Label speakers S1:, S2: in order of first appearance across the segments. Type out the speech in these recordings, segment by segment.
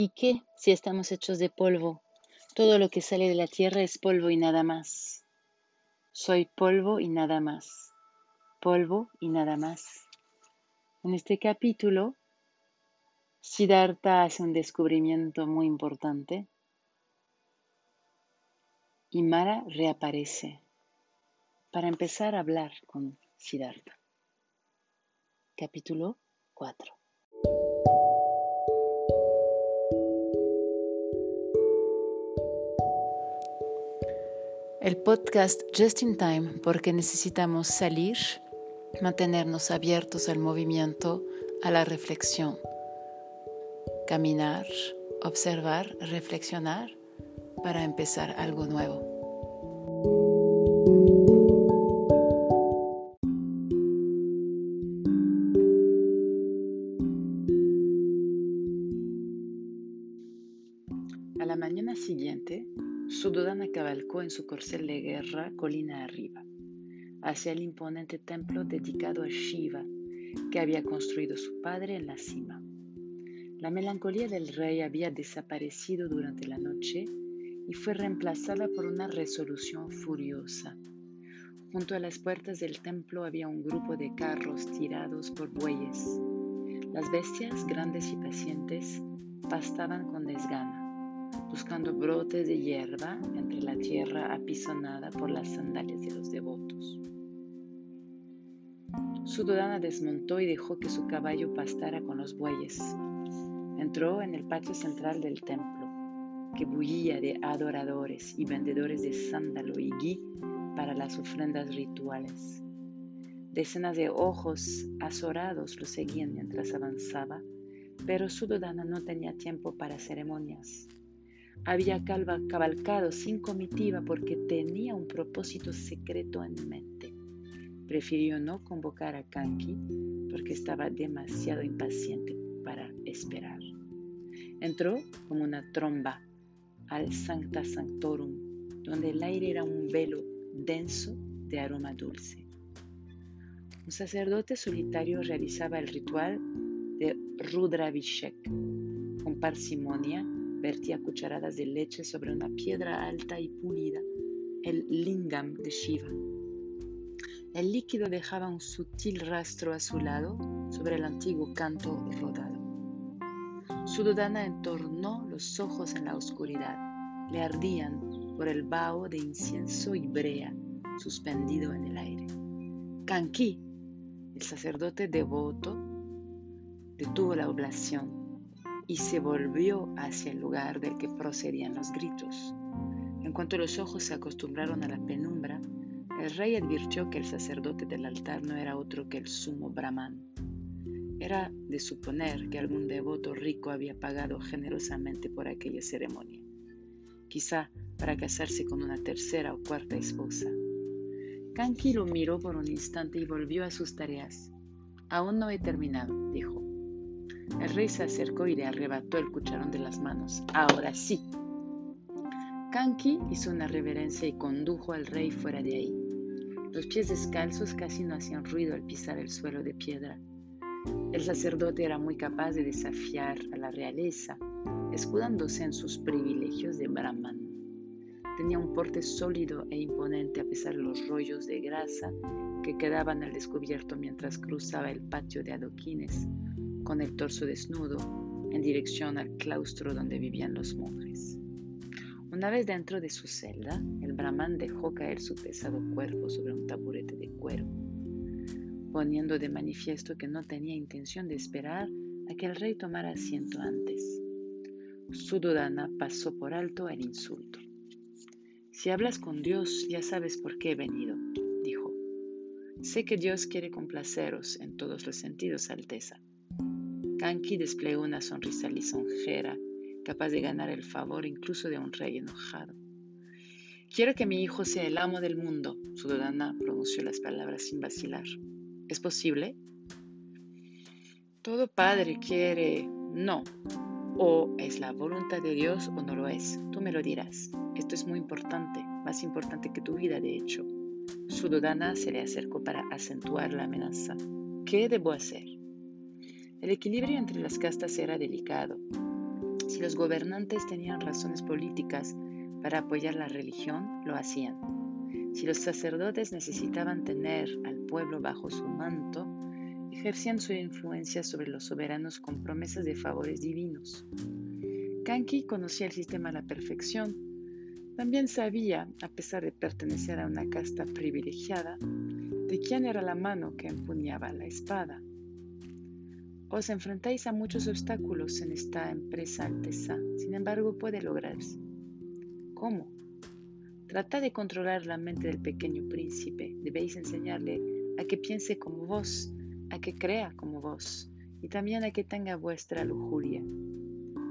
S1: ¿Y qué si estamos hechos de polvo? Todo lo que sale de la tierra es polvo y nada más. Soy polvo y nada más. Polvo y nada más. En este capítulo, Siddhartha hace un descubrimiento muy importante y Mara reaparece para empezar a hablar con Siddhartha. Capítulo 4 El podcast Just in Time porque necesitamos salir, mantenernos abiertos al movimiento, a la reflexión, caminar, observar, reflexionar para empezar algo nuevo. En su corcel de guerra colina arriba, hacia el imponente templo dedicado a Shiva que había construido su padre en la cima. La melancolía del rey había desaparecido durante la noche y fue reemplazada por una resolución furiosa. Junto a las puertas del templo había un grupo de carros tirados por bueyes. Las bestias, grandes y pacientes, pastaban con desgana buscando brotes de hierba entre la tierra apisonada por las sandalias de los devotos. Sudodana desmontó y dejó que su caballo pastara con los bueyes. Entró en el patio central del templo, que bullía de adoradores y vendedores de sándalo y gui para las ofrendas rituales. Decenas de ojos azorados lo seguían mientras avanzaba, pero Sudodana no tenía tiempo para ceremonias. Había cabalcado sin comitiva porque tenía un propósito secreto en mente. Prefirió no convocar a Kanki porque estaba demasiado impaciente para esperar. Entró como una tromba al Sancta Sanctorum, donde el aire era un velo denso de aroma dulce. Un sacerdote solitario realizaba el ritual de Rudravishek con parsimonia vertía cucharadas de leche sobre una piedra alta y pulida, el lingam de Shiva. El líquido dejaba un sutil rastro azulado sobre el antiguo canto rodado. Sudodana entornó los ojos en la oscuridad. Le ardían por el vaho de incienso y brea suspendido en el aire. Kanki, el sacerdote devoto, detuvo la oblación y se volvió hacia el lugar del que procedían los gritos. En cuanto los ojos se acostumbraron a la penumbra, el rey advirtió que el sacerdote del altar no era otro que el sumo Brahman. Era de suponer que algún devoto rico había pagado generosamente por aquella ceremonia, quizá para casarse con una tercera o cuarta esposa. Kanki lo miró por un instante y volvió a sus tareas. Aún no he terminado, dijo. El rey se acercó y le arrebató el cucharón de las manos. Ahora sí. Kanki hizo una reverencia y condujo al rey fuera de ahí. Los pies descalzos casi no hacían ruido al pisar el suelo de piedra. El sacerdote era muy capaz de desafiar a la realeza, escudándose en sus privilegios de Brahman. Tenía un porte sólido e imponente a pesar de los rollos de grasa que quedaban al descubierto mientras cruzaba el patio de adoquines con el torso desnudo en dirección al claustro donde vivían los monjes. Una vez dentro de su celda, el brahman dejó caer su pesado cuerpo sobre un taburete de cuero, poniendo de manifiesto que no tenía intención de esperar a que el rey tomara asiento antes. Sudodana pasó por alto el insulto. Si hablas con Dios, ya sabes por qué he venido, dijo. Sé que Dios quiere complaceros en todos los sentidos, Alteza. Kanki desplegó una sonrisa lisonjera, capaz de ganar el favor incluso de un rey enojado. Quiero que mi hijo sea el amo del mundo, Sudodana pronunció las palabras sin vacilar. ¿Es posible? Todo padre quiere no. O es la voluntad de Dios o no lo es. Tú me lo dirás. Esto es muy importante, más importante que tu vida, de hecho. Sudodana se le acercó para acentuar la amenaza. ¿Qué debo hacer? El equilibrio entre las castas era delicado. Si los gobernantes tenían razones políticas para apoyar la religión, lo hacían. Si los sacerdotes necesitaban tener al pueblo bajo su manto, ejercían su influencia sobre los soberanos con promesas de favores divinos. Kanki conocía el sistema a la perfección. También sabía, a pesar de pertenecer a una casta privilegiada, de quién era la mano que empuñaba la espada. Os enfrentáis a muchos obstáculos en esta empresa alteza, sin embargo puede lograrse. ¿Cómo? Trata de controlar la mente del pequeño príncipe. Debéis enseñarle a que piense como vos a que crea como vos y también a que tenga vuestra lujuria.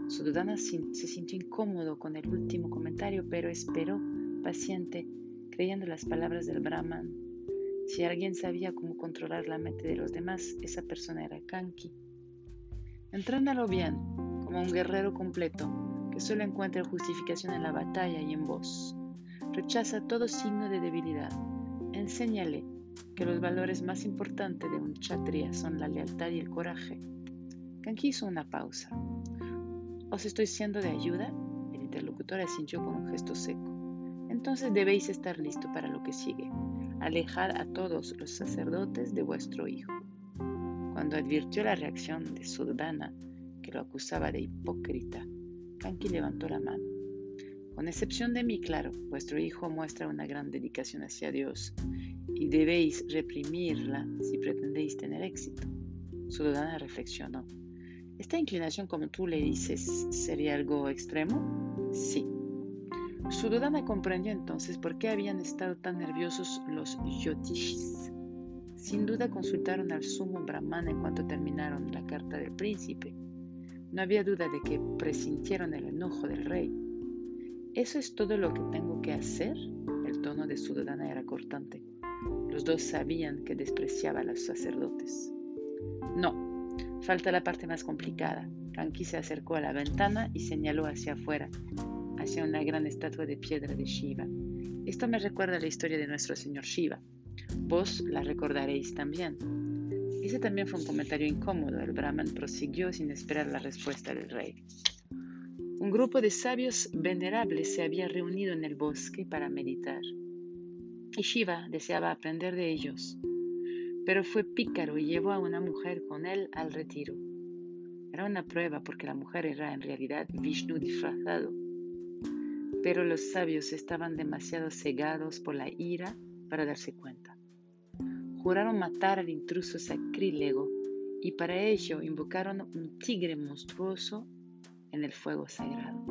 S1: Sudodana se sintió incómodo con el último comentario, pero esperó, paciente, creyendo las palabras del Brahman. Si alguien sabía cómo controlar la mente de los demás, esa persona era Kanki. Entrénalo bien, como un guerrero completo, que solo encuentra justificación en la batalla y en vos. Rechaza todo signo de debilidad. Enséñale que los valores más importantes de un chatria son la lealtad y el coraje. Kanki hizo una pausa. ¿Os estoy siendo de ayuda? El interlocutor asintió con un gesto seco. Entonces debéis estar listo para lo que sigue. Alejad a todos los sacerdotes de vuestro hijo. Cuando advirtió la reacción de Sudana, que lo acusaba de hipócrita, Kanki levantó la mano. Con excepción de mí, claro, vuestro hijo muestra una gran dedicación hacia Dios y debéis reprimirla si pretendéis tener éxito. Sudodana reflexionó. ¿Esta inclinación, como tú le dices, sería algo extremo? Sí. Sudodana comprendió entonces por qué habían estado tan nerviosos los yotishis. Sin duda consultaron al sumo brahman en cuanto terminaron la carta del príncipe. No había duda de que presintieron el enojo del rey. ¿Eso es todo lo que tengo que hacer? El tono de Sudodana era cortante. Los dos sabían que despreciaba a los sacerdotes. No, falta la parte más complicada. Kanki se acercó a la ventana y señaló hacia afuera, hacia una gran estatua de piedra de Shiva. Esto me recuerda la historia de nuestro señor Shiva. Vos la recordaréis también. Ese también fue un comentario incómodo. El Brahman prosiguió sin esperar la respuesta del rey. Un grupo de sabios venerables se había reunido en el bosque para meditar y Shiva deseaba aprender de ellos, pero fue pícaro y llevó a una mujer con él al retiro. Era una prueba porque la mujer era en realidad Vishnu disfrazado, pero los sabios estaban demasiado cegados por la ira para darse cuenta. Juraron matar al intruso sacrílego y para ello invocaron un tigre monstruoso en el fuego sagrado.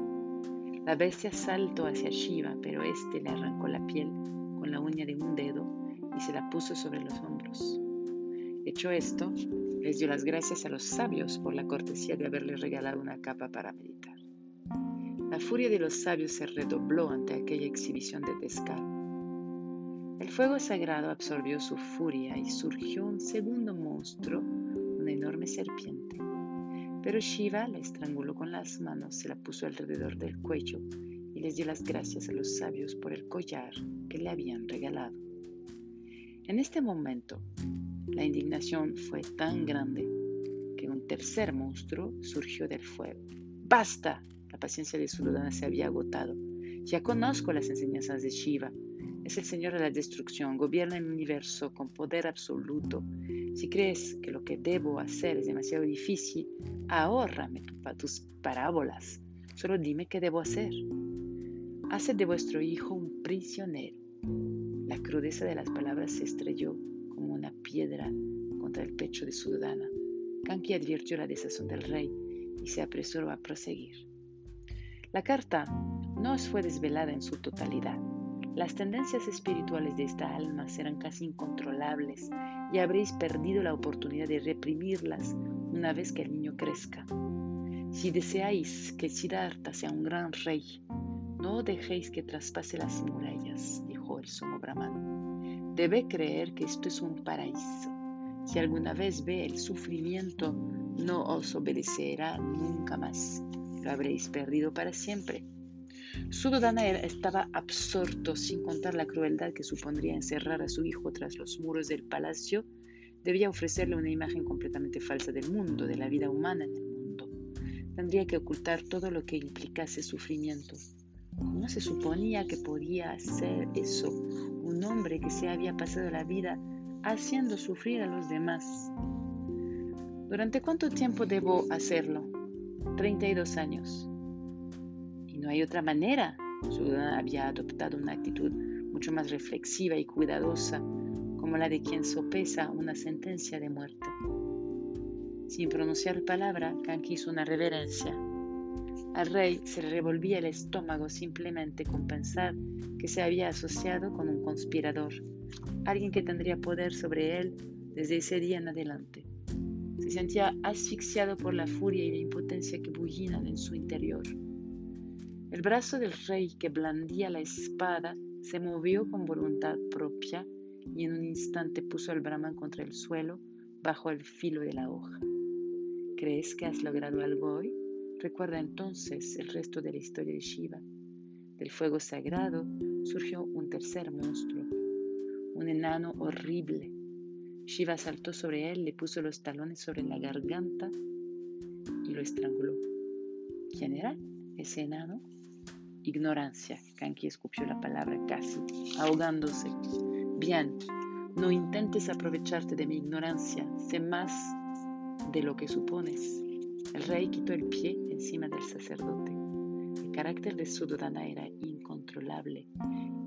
S1: La bestia saltó hacia Shiva, pero éste le arrancó la piel la uña de un dedo y se la puso sobre los hombros. Hecho esto, les dio las gracias a los sabios por la cortesía de haberle regalado una capa para meditar. La furia de los sabios se redobló ante aquella exhibición de descaro. El fuego sagrado absorbió su furia y surgió un segundo monstruo, una enorme serpiente. Pero Shiva la estranguló con las manos, se la puso alrededor del cuello y les dio las gracias a los sabios por el collar que le habían regalado. En este momento, la indignación fue tan grande que un tercer monstruo surgió del fuego. ¡Basta! La paciencia de Suludana se había agotado. Ya conozco las enseñanzas de Shiva. Es el Señor de la destrucción, gobierna el universo con poder absoluto. Si crees que lo que debo hacer es demasiado difícil, ahórrame tus parábolas. Solo dime qué debo hacer. Haced de vuestro hijo un prisionero. La crudeza de las palabras se estrelló como una piedra contra el pecho de Sudana. Kanki advirtió la desazón del rey y se apresuró a proseguir. La carta no fue desvelada en su totalidad. Las tendencias espirituales de esta alma serán casi incontrolables y habréis perdido la oportunidad de reprimirlas una vez que el niño crezca. Si deseáis que Siddhartha sea un gran rey, no dejéis que traspase las murallas, dijo el sumo brahman. Debe creer que esto es un paraíso. Si alguna vez ve el sufrimiento, no os obedecerá nunca más. Lo habréis perdido para siempre. Sudodana estaba absorto, sin contar la crueldad que supondría encerrar a su hijo tras los muros del palacio. Debía ofrecerle una imagen completamente falsa del mundo, de la vida humana en el mundo. tendría que ocultar todo lo que implicase sufrimiento. ¿Cómo se suponía que podía hacer eso un hombre que se había pasado la vida haciendo sufrir a los demás? ¿Durante cuánto tiempo debo hacerlo? 32 años. No hay otra manera. Sudana había adoptado una actitud mucho más reflexiva y cuidadosa, como la de quien sopesa una sentencia de muerte. Sin pronunciar palabra, Kanki hizo una reverencia. Al rey se revolvía el estómago simplemente con pensar que se había asociado con un conspirador, alguien que tendría poder sobre él desde ese día en adelante. Se sentía asfixiado por la furia y la impotencia que bullían en su interior. El brazo del rey que blandía la espada se movió con voluntad propia y en un instante puso al Brahman contra el suelo bajo el filo de la hoja. ¿Crees que has logrado algo hoy? Recuerda entonces el resto de la historia de Shiva. Del fuego sagrado surgió un tercer monstruo, un enano horrible. Shiva saltó sobre él, le puso los talones sobre la garganta y lo estranguló. ¿Quién era ese enano? Ignorancia. Kanki escupió la palabra casi, ahogándose. Bien, no intentes aprovecharte de mi ignorancia, sé más de lo que supones. El rey quitó el pie encima del sacerdote. El carácter de Sudodana era incontrolable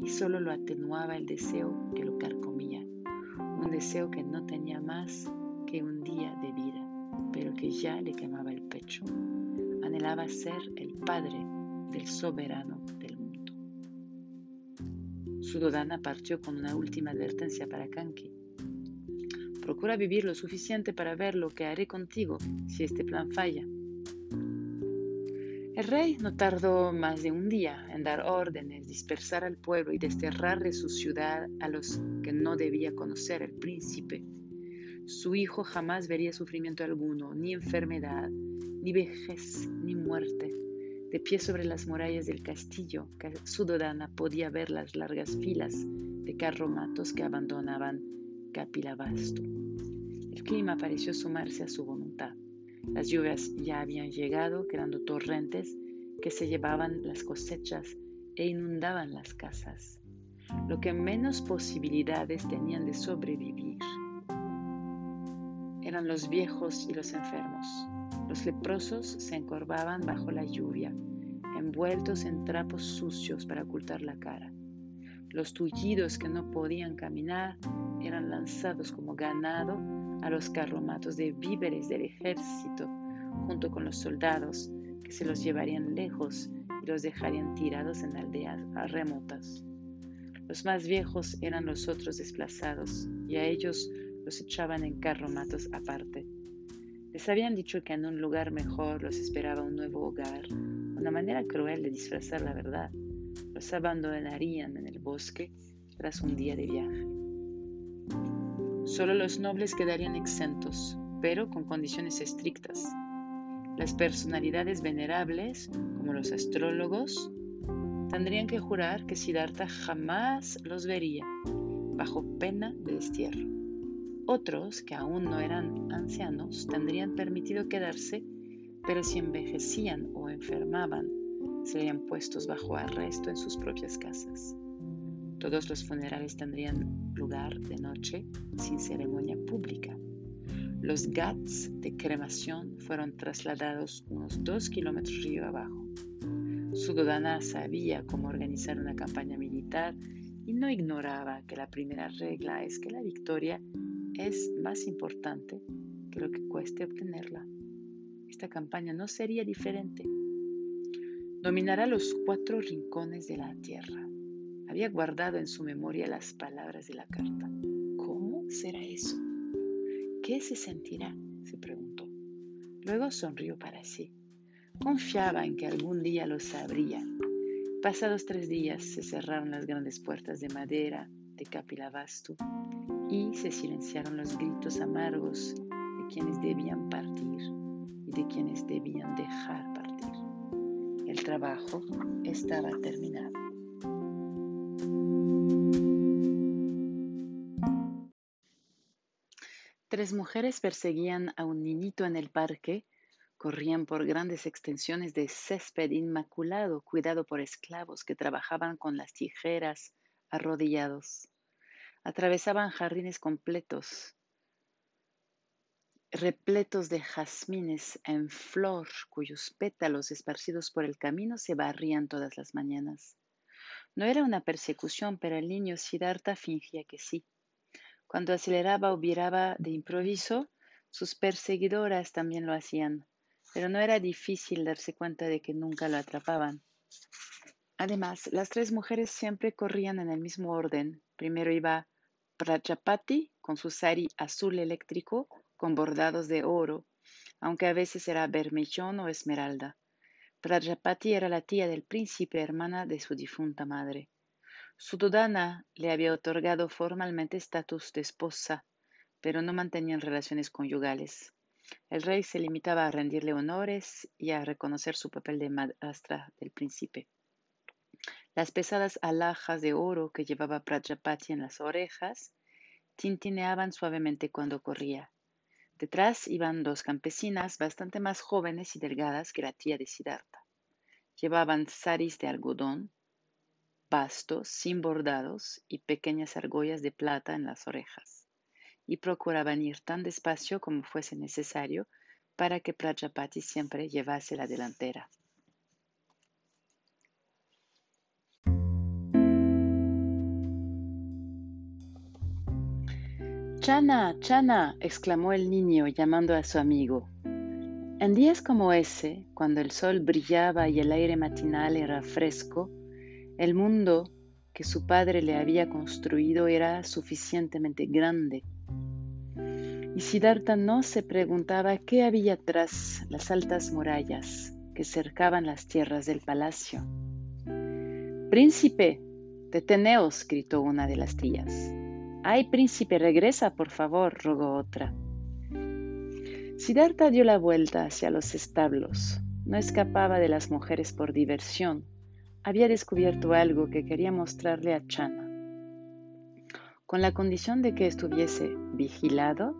S1: y solo lo atenuaba el deseo que lo carcomía, un deseo que no tenía más que un día de vida, pero que ya le quemaba el pecho. Anhelaba ser el padre del soberano del mundo. Sudodana partió con una última advertencia para Kanki. Procura vivir lo suficiente para ver lo que haré contigo si este plan falla. El rey no tardó más de un día en dar órdenes, dispersar al pueblo y desterrar de su ciudad a los que no debía conocer el príncipe. Su hijo jamás vería sufrimiento alguno, ni enfermedad, ni vejez, ni muerte. De pie sobre las murallas del castillo, Sudodana podía ver las largas filas de carromatos que abandonaban Capilavasto. El clima pareció sumarse a su voluntad. Las lluvias ya habían llegado, creando torrentes que se llevaban las cosechas e inundaban las casas, lo que menos posibilidades tenían de sobrevivir. Eran los viejos y los enfermos. Los leprosos se encorvaban bajo la lluvia, envueltos en trapos sucios para ocultar la cara. Los tullidos que no podían caminar eran lanzados como ganado a los carromatos de víveres del ejército, junto con los soldados que se los llevarían lejos y los dejarían tirados en aldeas remotas. Los más viejos eran los otros desplazados y a ellos los echaban en carromatos aparte. Les habían dicho que en un lugar mejor los esperaba un nuevo hogar, una manera cruel de disfrazar la verdad los abandonarían en el bosque tras un día de viaje. Solo los nobles quedarían exentos, pero con condiciones estrictas. Las personalidades venerables, como los astrólogos, tendrían que jurar que Siddhartha jamás los vería, bajo pena de destierro. Otros, que aún no eran ancianos, tendrían permitido quedarse, pero si envejecían o enfermaban serían puestos bajo arresto en sus propias casas. Todos los funerales tendrían lugar de noche sin ceremonia pública. Los GATS de cremación fueron trasladados unos dos kilómetros río abajo. Sudodana sabía cómo organizar una campaña militar y no ignoraba que la primera regla es que la victoria es más importante que lo que cueste obtenerla. Esta campaña no sería diferente dominará los cuatro rincones de la tierra. Había guardado en su memoria las palabras de la carta. ¿Cómo será eso? ¿Qué se sentirá? se preguntó. Luego sonrió para sí. Confiaba en que algún día lo sabría. Pasados tres días se cerraron las grandes puertas de madera de Capilavastu y se silenciaron los gritos amargos de quienes debían partir y de quienes debían dejar el trabajo estaba terminado. Tres mujeres perseguían a un niñito en el parque corrían por grandes extensiones de césped inmaculado cuidado por esclavos que trabajaban con las tijeras arrodillados. Atravesaban jardines completos, repletos de jazmines en flor, cuyos pétalos esparcidos por el camino se barrían todas las mañanas. No era una persecución, pero el niño Siddhartha fingía que sí. Cuando aceleraba o viraba de improviso, sus perseguidoras también lo hacían, pero no era difícil darse cuenta de que nunca lo atrapaban. Además, las tres mujeres siempre corrían en el mismo orden. Primero iba Prajapati con su sari azul eléctrico con bordados de oro, aunque a veces era bermellón o esmeralda. Prajapati era la tía del príncipe, hermana de su difunta madre. Su dodana le había otorgado formalmente estatus de esposa, pero no mantenían relaciones conyugales. El rey se limitaba a rendirle honores y a reconocer su papel de madrastra del príncipe. Las pesadas alhajas de oro que llevaba Prajapati en las orejas tintineaban suavemente cuando corría. Detrás iban dos campesinas bastante más jóvenes y delgadas que la tía de Siddhartha. Llevaban saris de algodón, bastos, sin bordados y pequeñas argollas de plata en las orejas, y procuraban ir tan despacio como fuese necesario para que Prajapati siempre llevase la delantera. Chana, Chana, exclamó el niño llamando a su amigo. En días como ese, cuando el sol brillaba y el aire matinal era fresco, el mundo que su padre le había construido era suficientemente grande. Y Siddhartha no se preguntaba qué había tras las altas murallas que cercaban las tierras del palacio. Príncipe, deteneos, gritó una de las tías. Ay, príncipe, regresa, por favor, rogó otra. Siddhartha dio la vuelta hacia los establos. No escapaba de las mujeres por diversión. Había descubierto algo que quería mostrarle a Chana. Con la condición de que estuviese vigilado,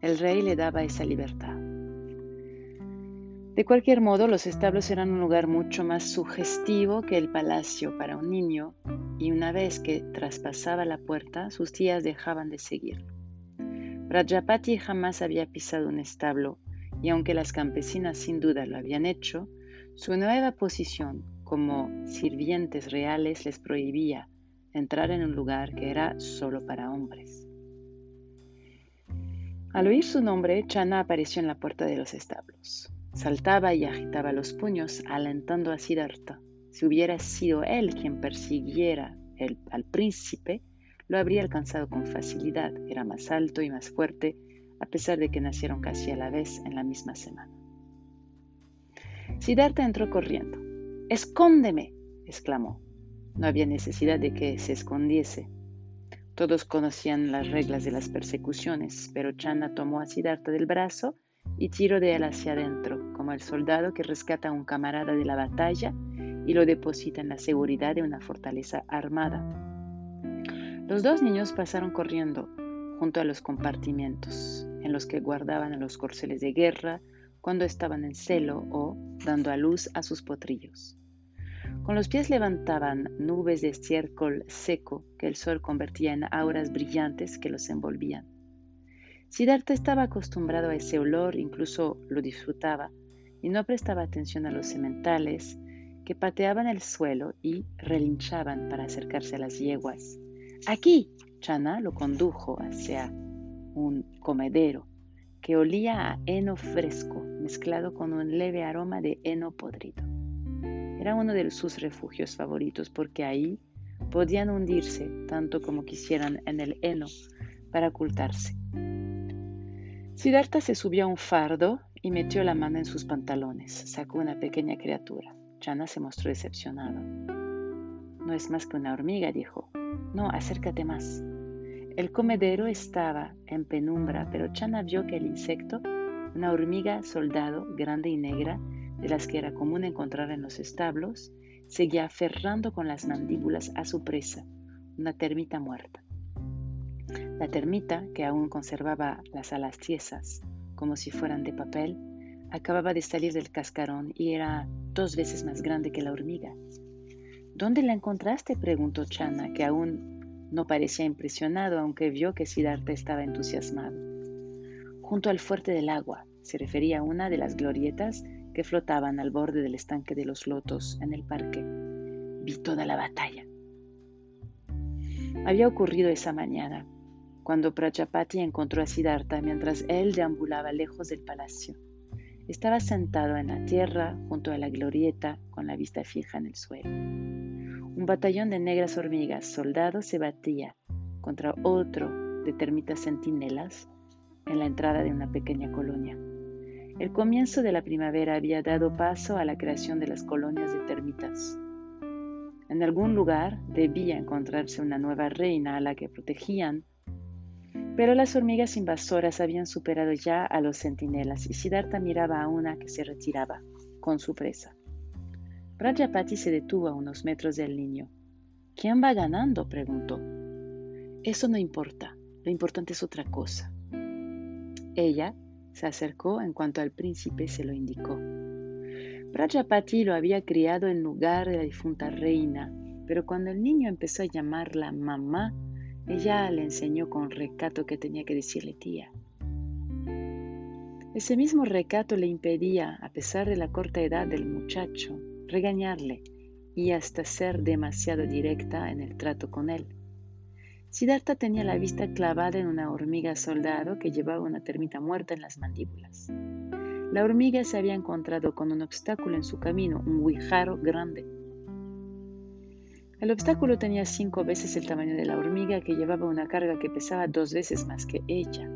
S1: el rey le daba esa libertad. De cualquier modo, los establos eran un lugar mucho más sugestivo que el palacio para un niño, y una vez que traspasaba la puerta, sus tías dejaban de seguirlo. Rajapati jamás había pisado un establo, y aunque las campesinas sin duda lo habían hecho, su nueva posición como sirvientes reales les prohibía entrar en un lugar que era solo para hombres. Al oír su nombre, Chana apareció en la puerta de los establos. Saltaba y agitaba los puños, alentando a Siddhartha. Si hubiera sido él quien persiguiera al príncipe, lo habría alcanzado con facilidad. Era más alto y más fuerte, a pesar de que nacieron casi a la vez en la misma semana. Siddhartha entró corriendo. ¡Escóndeme! exclamó. No había necesidad de que se escondiese. Todos conocían las reglas de las persecuciones, pero Channa tomó a Siddhartha del brazo y tiró de él hacia adentro, como el soldado que rescata a un camarada de la batalla y lo deposita en la seguridad de una fortaleza armada. Los dos niños pasaron corriendo junto a los compartimientos en los que guardaban a los corceles de guerra cuando estaban en celo o dando a luz a sus potrillos. Con los pies levantaban nubes de estiércol seco que el sol convertía en auras brillantes que los envolvían. Siddhartha estaba acostumbrado a ese olor, incluso lo disfrutaba, y no prestaba atención a los sementales que pateaban el suelo y relinchaban para acercarse a las yeguas. Aquí, Chana lo condujo hacia un comedero que olía a heno fresco mezclado con un leve aroma de heno podrido. Era uno de sus refugios favoritos porque ahí podían hundirse tanto como quisieran en el heno para ocultarse. Siddhartha se subió a un fardo y metió la mano en sus pantalones. Sacó una pequeña criatura. Chana se mostró decepcionado. No es más que una hormiga, dijo. No, acércate más. El comedero estaba en penumbra, pero Chana vio que el insecto, una hormiga soldado grande y negra, de las que era común encontrar en los establos, seguía aferrando con las mandíbulas a su presa, una termita muerta. La termita, que aún conservaba las alas tiesas, como si fueran de papel, acababa de salir del cascarón y era dos veces más grande que la hormiga. ¿Dónde la encontraste? preguntó Chana, que aún no parecía impresionado, aunque vio que Siddhartha estaba entusiasmado. Junto al fuerte del agua, se refería a una de las glorietas que flotaban al borde del estanque de los lotos en el parque. Vi toda la batalla. Había ocurrido esa mañana, cuando Prajapati encontró a Siddhartha mientras él deambulaba lejos del palacio. Estaba sentado en la tierra junto a la glorieta con la vista fija en el suelo. Un batallón de negras hormigas soldados se batía contra otro de termitas centinelas en la entrada de una pequeña colonia. El comienzo de la primavera había dado paso a la creación de las colonias de termitas. En algún lugar debía encontrarse una nueva reina a la que protegían, pero las hormigas invasoras habían superado ya a los centinelas y Siddhartha miraba a una que se retiraba con su presa. Prajapati se detuvo a unos metros del niño. ¿Quién va ganando? preguntó. Eso no importa, lo importante es otra cosa. Ella se acercó en cuanto al príncipe se lo indicó. Prajapati lo había criado en lugar de la difunta reina, pero cuando el niño empezó a llamarla mamá, ella le enseñó con recato que tenía que decirle tía. Ese mismo recato le impedía, a pesar de la corta edad del muchacho, regañarle y hasta ser demasiado directa en el trato con él. Siddhartha tenía la vista clavada en una hormiga soldado que llevaba una termita muerta en las mandíbulas. La hormiga se había encontrado con un obstáculo en su camino, un guijaro grande. El obstáculo tenía cinco veces el tamaño de la hormiga que llevaba una carga que pesaba dos veces más que ella.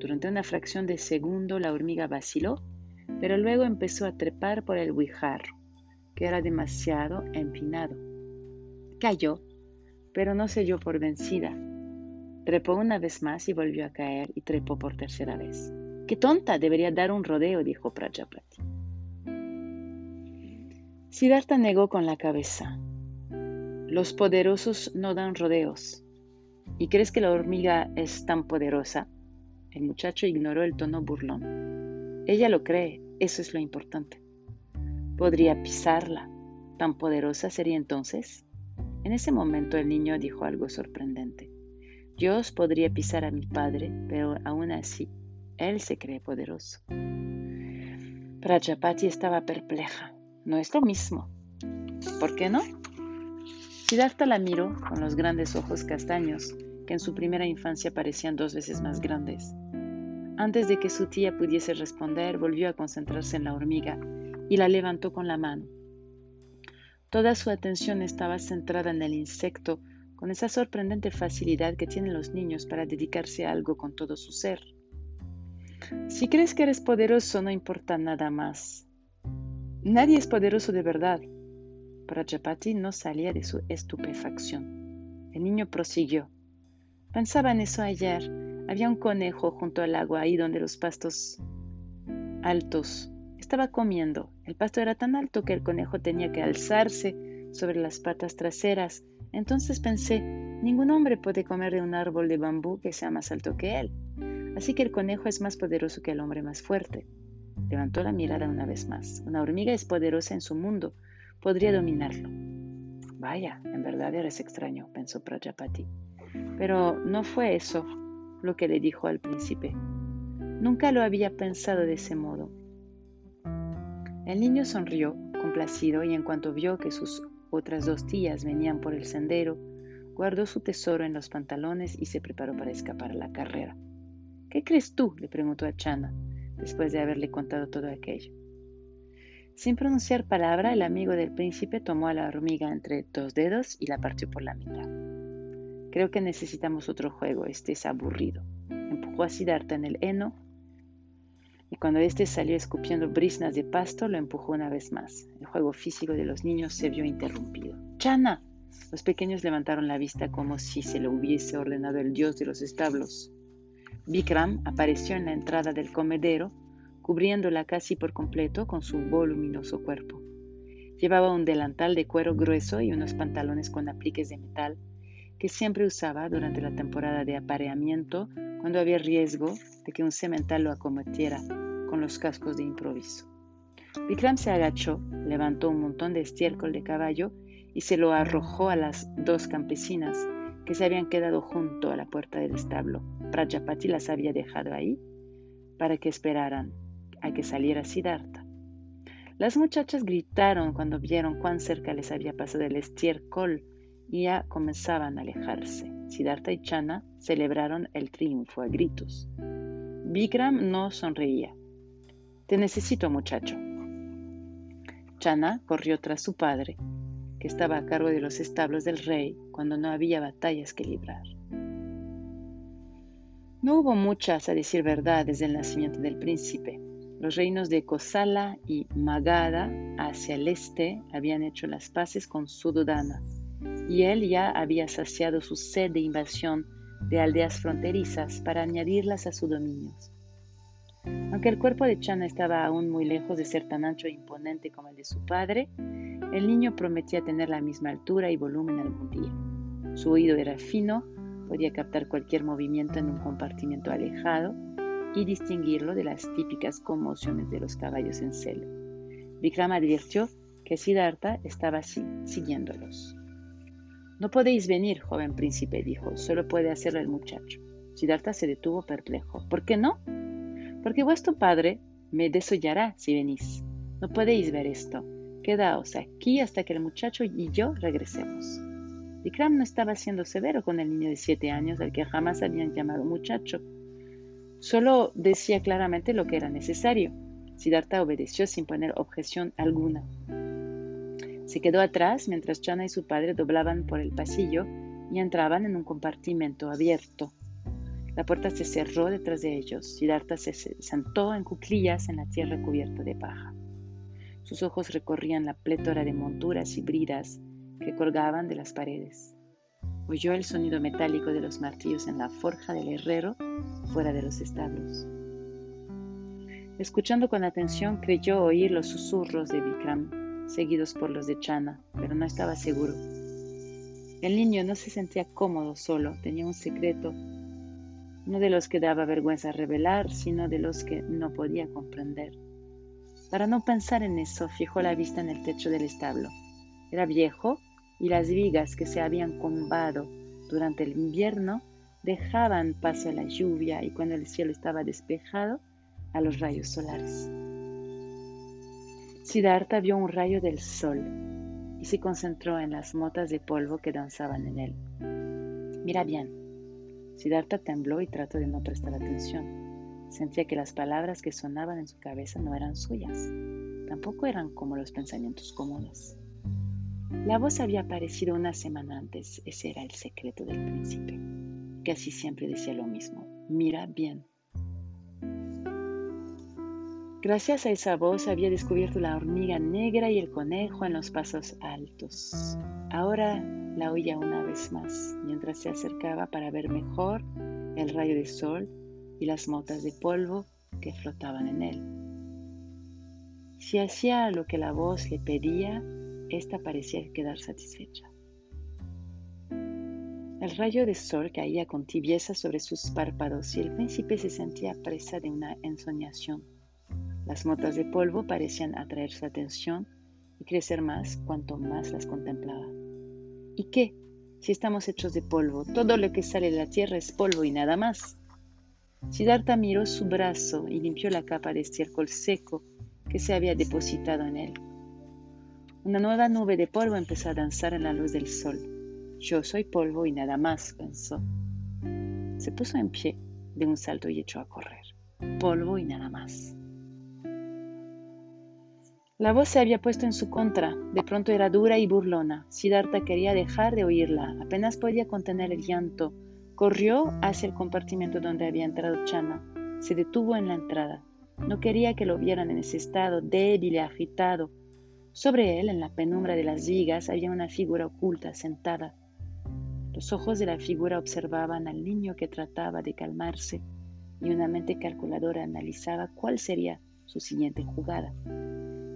S1: Durante una fracción de segundo la hormiga vaciló, pero luego empezó a trepar por el guijarro, que era demasiado empinado. Cayó pero no se dio por vencida. Trepó una vez más y volvió a caer y trepó por tercera vez. ¡Qué tonta! Debería dar un rodeo, dijo Prajapati. Siddhartha negó con la cabeza. Los poderosos no dan rodeos. ¿Y crees que la hormiga es tan poderosa? El muchacho ignoró el tono burlón. Ella lo cree, eso es lo importante. Podría pisarla. ¿Tan poderosa sería entonces? En ese momento el niño dijo algo sorprendente. Dios podría pisar a mi padre, pero aún así, él se cree poderoso. Prajapati estaba perpleja. No es lo mismo. ¿Por qué no? Siddhartha la miró con los grandes ojos castaños, que en su primera infancia parecían dos veces más grandes. Antes de que su tía pudiese responder, volvió a concentrarse en la hormiga y la levantó con la mano. Toda su atención estaba centrada en el insecto con esa sorprendente facilidad que tienen los niños para dedicarse a algo con todo su ser. Si crees que eres poderoso, no importa nada más. Nadie es poderoso de verdad. Prajapati no salía de su estupefacción. El niño prosiguió. Pensaba en eso ayer. Había un conejo junto al agua, ahí donde los pastos altos estaba comiendo. El pasto era tan alto que el conejo tenía que alzarse sobre las patas traseras. Entonces pensé, ningún hombre puede comer de un árbol de bambú que sea más alto que él. Así que el conejo es más poderoso que el hombre más fuerte. Levantó la mirada una vez más. Una hormiga es poderosa en su mundo. Podría dominarlo. Vaya, en verdad eres extraño, pensó Prajapati. Pero no fue eso lo que le dijo al príncipe. Nunca lo había pensado de ese modo. El niño sonrió, complacido, y en cuanto vio que sus otras dos tías venían por el sendero, guardó su tesoro en los pantalones y se preparó para escapar a la carrera. ¿Qué crees tú? le preguntó a Chana, después de haberle contado todo aquello. Sin pronunciar palabra, el amigo del príncipe tomó a la hormiga entre dos dedos y la partió por la mitad. Creo que necesitamos otro juego, este es aburrido. Empujó a Siddhartha en el heno y cuando éste salió escupiendo brisnas de pasto, lo empujó una vez más. El juego físico de los niños se vio interrumpido. ¡Chana! Los pequeños levantaron la vista como si se lo hubiese ordenado el dios de los establos. Bikram apareció en la entrada del comedero, cubriéndola casi por completo con su voluminoso cuerpo. Llevaba un delantal de cuero grueso y unos pantalones con apliques de metal que siempre usaba durante la temporada de apareamiento cuando había riesgo de que un semental lo acometiera con los cascos de improviso. Vikram se agachó, levantó un montón de estiércol de caballo y se lo arrojó a las dos campesinas que se habían quedado junto a la puerta del establo. Prajapati las había dejado ahí para que esperaran a que saliera Siddhartha. Las muchachas gritaron cuando vieron cuán cerca les había pasado el estiércol y ya comenzaban a alejarse. Siddhartha y Chana celebraron el triunfo a gritos. Vikram no sonreía. Te necesito, muchacho. Chana corrió tras su padre, que estaba a cargo de los establos del rey cuando no había batallas que librar. No hubo muchas, a decir verdad, desde el nacimiento del príncipe. Los reinos de Kosala y Magadha hacia el este habían hecho las paces con Sudodana, y él ya había saciado su sed de invasión de aldeas fronterizas para añadirlas a su dominio. Aunque el cuerpo de Chana estaba aún muy lejos de ser tan ancho e imponente como el de su padre, el niño prometía tener la misma altura y volumen algún día. Su oído era fino, podía captar cualquier movimiento en un compartimiento alejado y distinguirlo de las típicas conmociones de los caballos en celo. Vikram advirtió que Siddhartha estaba así, siguiéndolos. No podéis venir, joven príncipe, dijo, solo puede hacerlo el muchacho. Siddhartha se detuvo perplejo. ¿Por qué no? Porque vuestro padre me desollará si venís. No podéis ver esto. Quedaos aquí hasta que el muchacho y yo regresemos. Vikram no estaba siendo severo con el niño de siete años al que jamás habían llamado muchacho. Solo decía claramente lo que era necesario. Siddhartha obedeció sin poner objeción alguna. Se quedó atrás mientras Chana y su padre doblaban por el pasillo y entraban en un compartimento abierto. La puerta se cerró detrás de ellos. Siddhartha se sentó en cuclillas en la tierra cubierta de paja. Sus ojos recorrían la plétora de monturas y bridas que colgaban de las paredes. Oyó el sonido metálico de los martillos en la forja del herrero fuera de los establos. Escuchando con atención, creyó oír los susurros de Vikram, seguidos por los de Chana, pero no estaba seguro. El niño no se sentía cómodo solo, tenía un secreto, no de los que daba vergüenza revelar, sino de los que no podía comprender. Para no pensar en eso, fijó la vista en el techo del establo. Era viejo y las vigas que se habían combado durante el invierno dejaban paso a la lluvia y cuando el cielo estaba despejado a los rayos solares. Siddhartha vio un rayo del sol y se concentró en las motas de polvo que danzaban en él. Mira bien. Siddhartha tembló y trató de no prestar atención. Sentía que las palabras que sonaban en su cabeza no eran suyas, tampoco eran como los pensamientos comunes. La voz había aparecido una semana antes, ese era el secreto del príncipe. Casi siempre decía lo mismo, mira bien. Gracias a esa voz había descubierto la hormiga negra y el conejo en los pasos altos. Ahora la oía una vez más, mientras se acercaba para ver mejor el rayo de sol y las motas de polvo que flotaban en él. Si hacía lo que la voz le pedía, ésta parecía quedar satisfecha. El rayo de sol caía con tibieza sobre sus párpados y el príncipe se sentía presa de una ensoñación. Las motas de polvo parecían atraer su atención y crecer más cuanto más las contemplaba. ¿Y qué? Si estamos hechos de polvo, todo lo que sale de la tierra es polvo y nada más. Siddhartha miró su brazo y limpió la capa de estiércol seco que se había depositado en él. Una nueva nube de polvo empezó a danzar en la luz del sol. Yo soy polvo y nada más, pensó. Se puso en pie de un salto y echó a correr. Polvo y nada más. La voz se había puesto en su contra. De pronto era dura y burlona. Siddhartha quería dejar de oírla. Apenas podía contener el llanto Corrió hacia el compartimento donde había entrado Chana. Se detuvo en la entrada. No quería que lo vieran en ese estado débil y agitado. Sobre él, en la penumbra de las vigas, había una figura oculta sentada. Los ojos de la figura observaban al niño que trataba de calmarse y una mente calculadora analizaba cuál sería su siguiente jugada.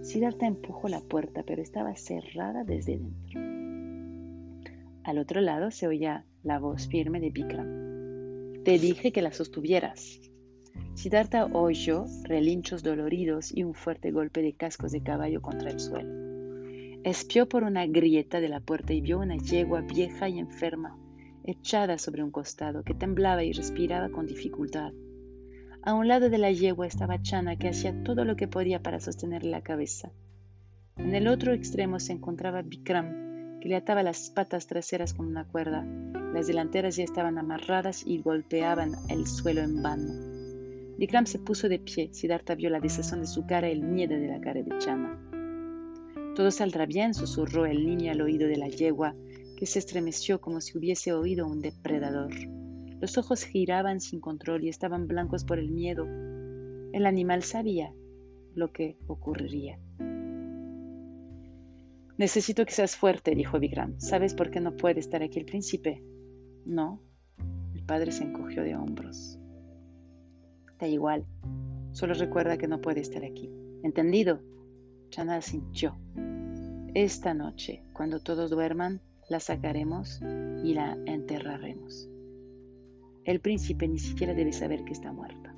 S1: Siddhartha empujó la puerta, pero estaba cerrada desde dentro. Al otro lado se oía la voz firme de Bikram. Te dije que la sostuvieras. Siddhartha oyó relinchos doloridos y un fuerte golpe de cascos de caballo contra el suelo. Espió por una grieta de la puerta y vio una yegua vieja y enferma, echada sobre un costado, que temblaba y respiraba con dificultad. A un lado de la yegua estaba Chana, que hacía todo lo que podía para sostenerle la cabeza. En el otro extremo se encontraba Bikram, que le ataba las patas traseras con una cuerda. Las delanteras ya estaban amarradas y golpeaban el suelo en vano. Bikram se puso de pie. Siddhartha vio la desazón de su cara y el miedo de la cara de Chana. Todo saldrá bien, susurró el niño al oído de la yegua, que se estremeció como si hubiese oído un depredador. Los ojos giraban sin control y estaban blancos por el miedo. El animal sabía lo que ocurriría. Necesito que seas fuerte, dijo Vigram. ¿Sabes por qué no puede estar aquí el príncipe? No. El padre se encogió de hombros. Da igual. Solo recuerda que no puede estar aquí. ¿Entendido? Chana sintió. Esta noche, cuando todos duerman, la sacaremos y la enterraremos. El príncipe ni siquiera debe saber que está muerta.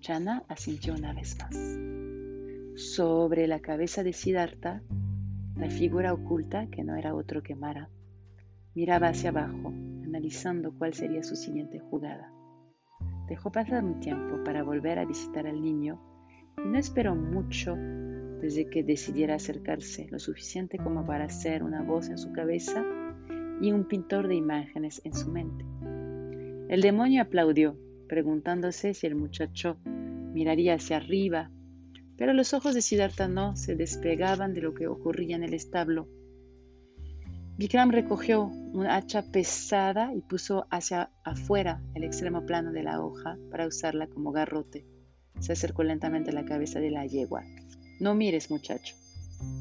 S1: Chana asintió una vez más. Sobre la cabeza de Siddhartha la figura oculta, que no era otro que Mara, miraba hacia abajo, analizando cuál sería su siguiente jugada. Dejó pasar un tiempo para volver a visitar al niño y no esperó mucho desde que decidiera acercarse, lo suficiente como para ser una voz en su cabeza y un pintor de imágenes en su mente. El demonio aplaudió, preguntándose si el muchacho miraría hacia arriba pero los ojos de Siddhartha no se despegaban de lo que ocurría en el establo. Vikram recogió una hacha pesada y puso hacia afuera el extremo plano de la hoja para usarla como garrote. Se acercó lentamente a la cabeza de la yegua. No mires, muchacho.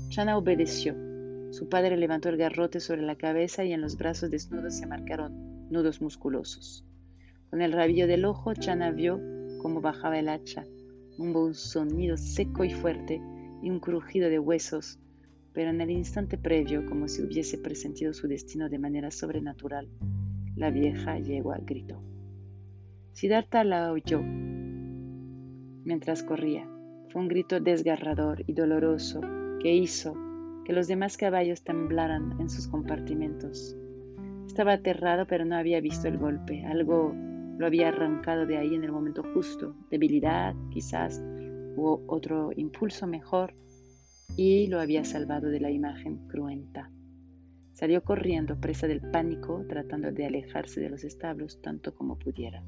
S1: Chana obedeció. Su padre levantó el garrote sobre la cabeza y en los brazos desnudos se marcaron nudos musculosos. Con el rabillo del ojo, Chana vio cómo bajaba el hacha un sonido seco y fuerte y un crujido de huesos, pero en el instante previo, como si hubiese presentido su destino de manera sobrenatural, la vieja yegua gritó. Siddhartha la oyó mientras corría. Fue un grito desgarrador y doloroso que hizo que los demás caballos temblaran en sus compartimentos. Estaba aterrado, pero no había visto el golpe. Algo lo había arrancado de ahí en el momento justo, debilidad quizás, u otro impulso mejor, y lo había salvado de la imagen cruenta. Salió corriendo, presa del pánico, tratando de alejarse de los establos tanto como pudiera.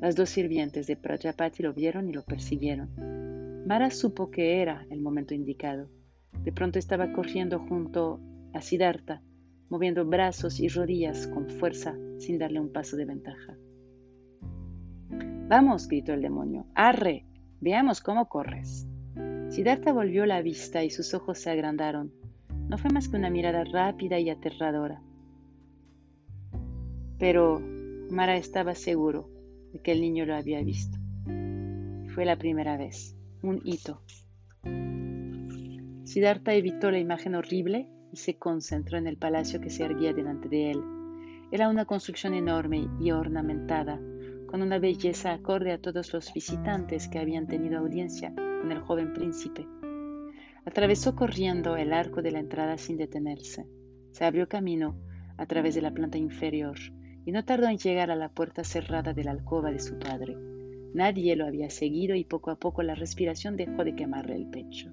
S1: Las dos sirvientes de Prajapati lo vieron y lo persiguieron. Mara supo que era el momento indicado. De pronto estaba corriendo junto a Siddhartha, moviendo brazos y rodillas con fuerza sin darle un paso de ventaja. Vamos, gritó el demonio, arre, veamos cómo corres. Siddhartha volvió la vista y sus ojos se agrandaron. No fue más que una mirada rápida y aterradora. Pero Mara estaba seguro de que el niño lo había visto. Fue la primera vez, un hito. Siddhartha evitó la imagen horrible y se concentró en el palacio que se erguía delante de él. Era una construcción enorme y ornamentada, con una belleza acorde a todos los visitantes que habían tenido audiencia con el joven príncipe. Atravesó corriendo el arco de la entrada sin detenerse. Se abrió camino a través de la planta inferior y no tardó en llegar a la puerta cerrada de la alcoba de su padre. Nadie lo había seguido y poco a poco la respiración dejó de quemarle el pecho.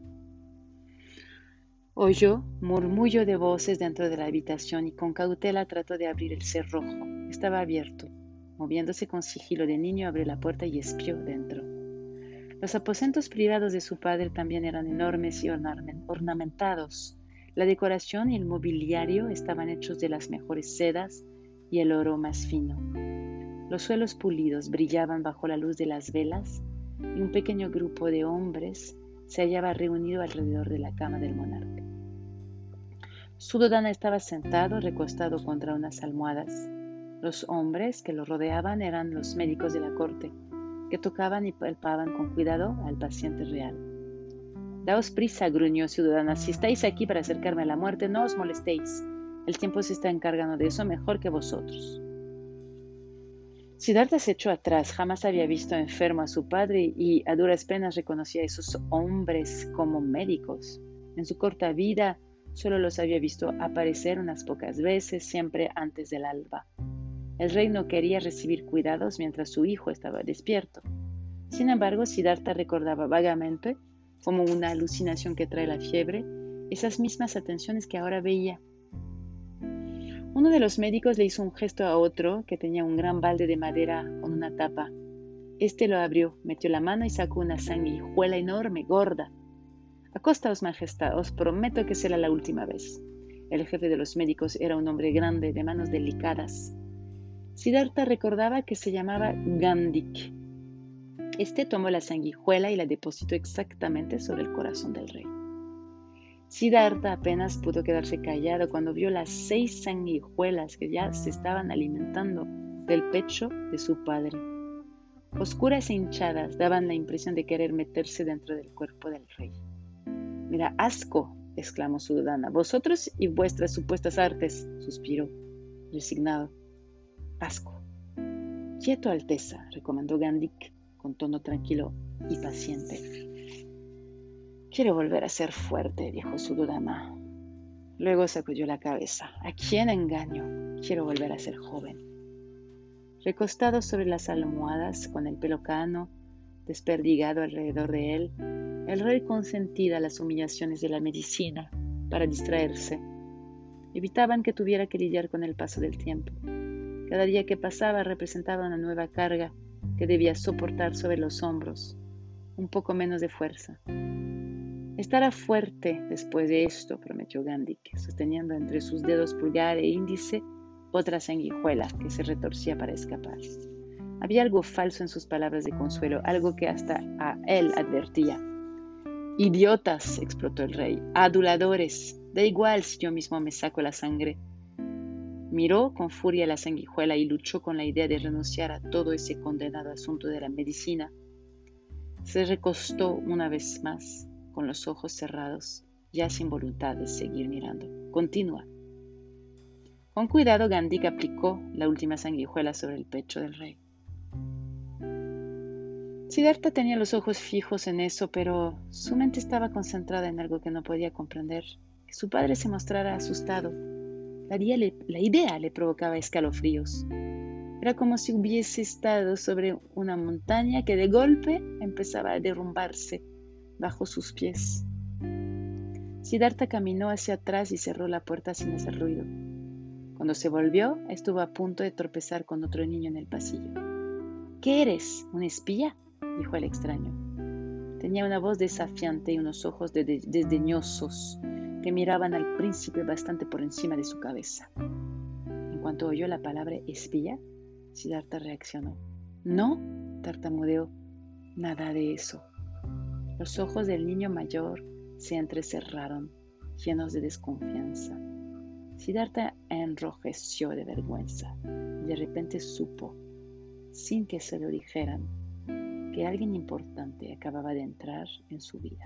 S1: Oyó murmullo de voces dentro de la habitación y con cautela trató de abrir el cerrojo. Estaba abierto. Moviéndose con sigilo de niño, abrió la puerta y espió dentro. Los aposentos privados de su padre también eran enormes y ornamentados. La decoración y el mobiliario estaban hechos de las mejores sedas y el oro más fino. Los suelos pulidos brillaban bajo la luz de las velas y un pequeño grupo de hombres se hallaba reunido alrededor de la cama del monarca. Sudodana estaba sentado, recostado contra unas almohadas. Los hombres que lo rodeaban eran los médicos de la corte, que tocaban y palpaban con cuidado al paciente real. Daos prisa, gruñó Ciudadana. Si estáis aquí para acercarme a la muerte, no os molestéis. El tiempo se está encargando de eso mejor que vosotros. Siddhartha se echó atrás, jamás había visto enfermo a su padre y a duras penas reconocía a esos hombres como médicos. En su corta vida solo los había visto aparecer unas pocas veces, siempre antes del alba. El rey no quería recibir cuidados mientras su hijo estaba despierto. Sin embargo, Siddhartha recordaba vagamente, como una alucinación que trae la fiebre, esas mismas atenciones que ahora veía. Uno de los médicos le hizo un gesto a otro que tenía un gran balde de madera con una tapa. Este lo abrió, metió la mano y sacó una sanguijuela enorme, gorda. Acostaos, majestad, os prometo que será la última vez. El jefe de los médicos era un hombre grande, de manos delicadas. Siddhartha recordaba que se llamaba Gandik. Este tomó la sanguijuela y la depositó exactamente sobre el corazón del rey. Siddhartha apenas pudo quedarse callado cuando vio las seis sanguijuelas que ya se estaban alimentando del pecho de su padre. Oscuras e hinchadas daban la impresión de querer meterse dentro del cuerpo del rey. Mira, asco, exclamó Sudana. Vosotros y vuestras supuestas artes, suspiró, resignado. Asco. Quieto, Alteza, recomendó Gandik con tono tranquilo y paciente. Quiero volver a ser fuerte, dijo su dama. Luego sacudió la cabeza. ¿A quién engaño? Quiero volver a ser joven. Recostado sobre las almohadas, con el pelo cano, desperdigado alrededor de él, el rey consentía las humillaciones de la medicina para distraerse. Evitaban que tuviera que lidiar con el paso del tiempo. Cada día que pasaba representaba una nueva carga que debía soportar sobre los hombros, un poco menos de fuerza, Estará fuerte después de esto, prometió Gandhi, sosteniendo entre sus dedos pulgar e índice otra sanguijuela que se retorcía para escapar. Había algo falso en sus palabras de consuelo, algo que hasta a él advertía. Idiotas, explotó el rey, aduladores, da igual si yo mismo me saco la sangre. Miró con furia la sanguijuela y luchó con la idea de renunciar a todo ese condenado asunto de la medicina. Se recostó una vez más con los ojos cerrados, ya sin voluntad de seguir mirando. Continúa. Con cuidado, Gandhi aplicó la última sanguijuela sobre el pecho del rey. Siddhartha tenía los ojos fijos en eso, pero su mente estaba concentrada en algo que no podía comprender, que su padre se mostrara asustado. La idea le, provocaba escalofríos. Era como si hubiese estado sobre una montaña que de golpe empezaba a derrumbarse bajo sus pies. Siddhartha caminó hacia atrás y cerró la puerta sin hacer ruido. Cuando se volvió, estuvo a punto de tropezar con otro niño en el pasillo. ¿Qué eres? ¿Un espía? dijo el extraño. Tenía una voz desafiante y unos ojos desdeñosos miraban al príncipe bastante por encima de su cabeza. En cuanto oyó la palabra espía, Siddhartha reaccionó. No, tartamudeó, nada de eso. Los ojos del niño mayor se entrecerraron, llenos de desconfianza. Siddhartha enrojeció de vergüenza. De repente supo, sin que se lo dijeran, que alguien importante acababa de entrar en su vida.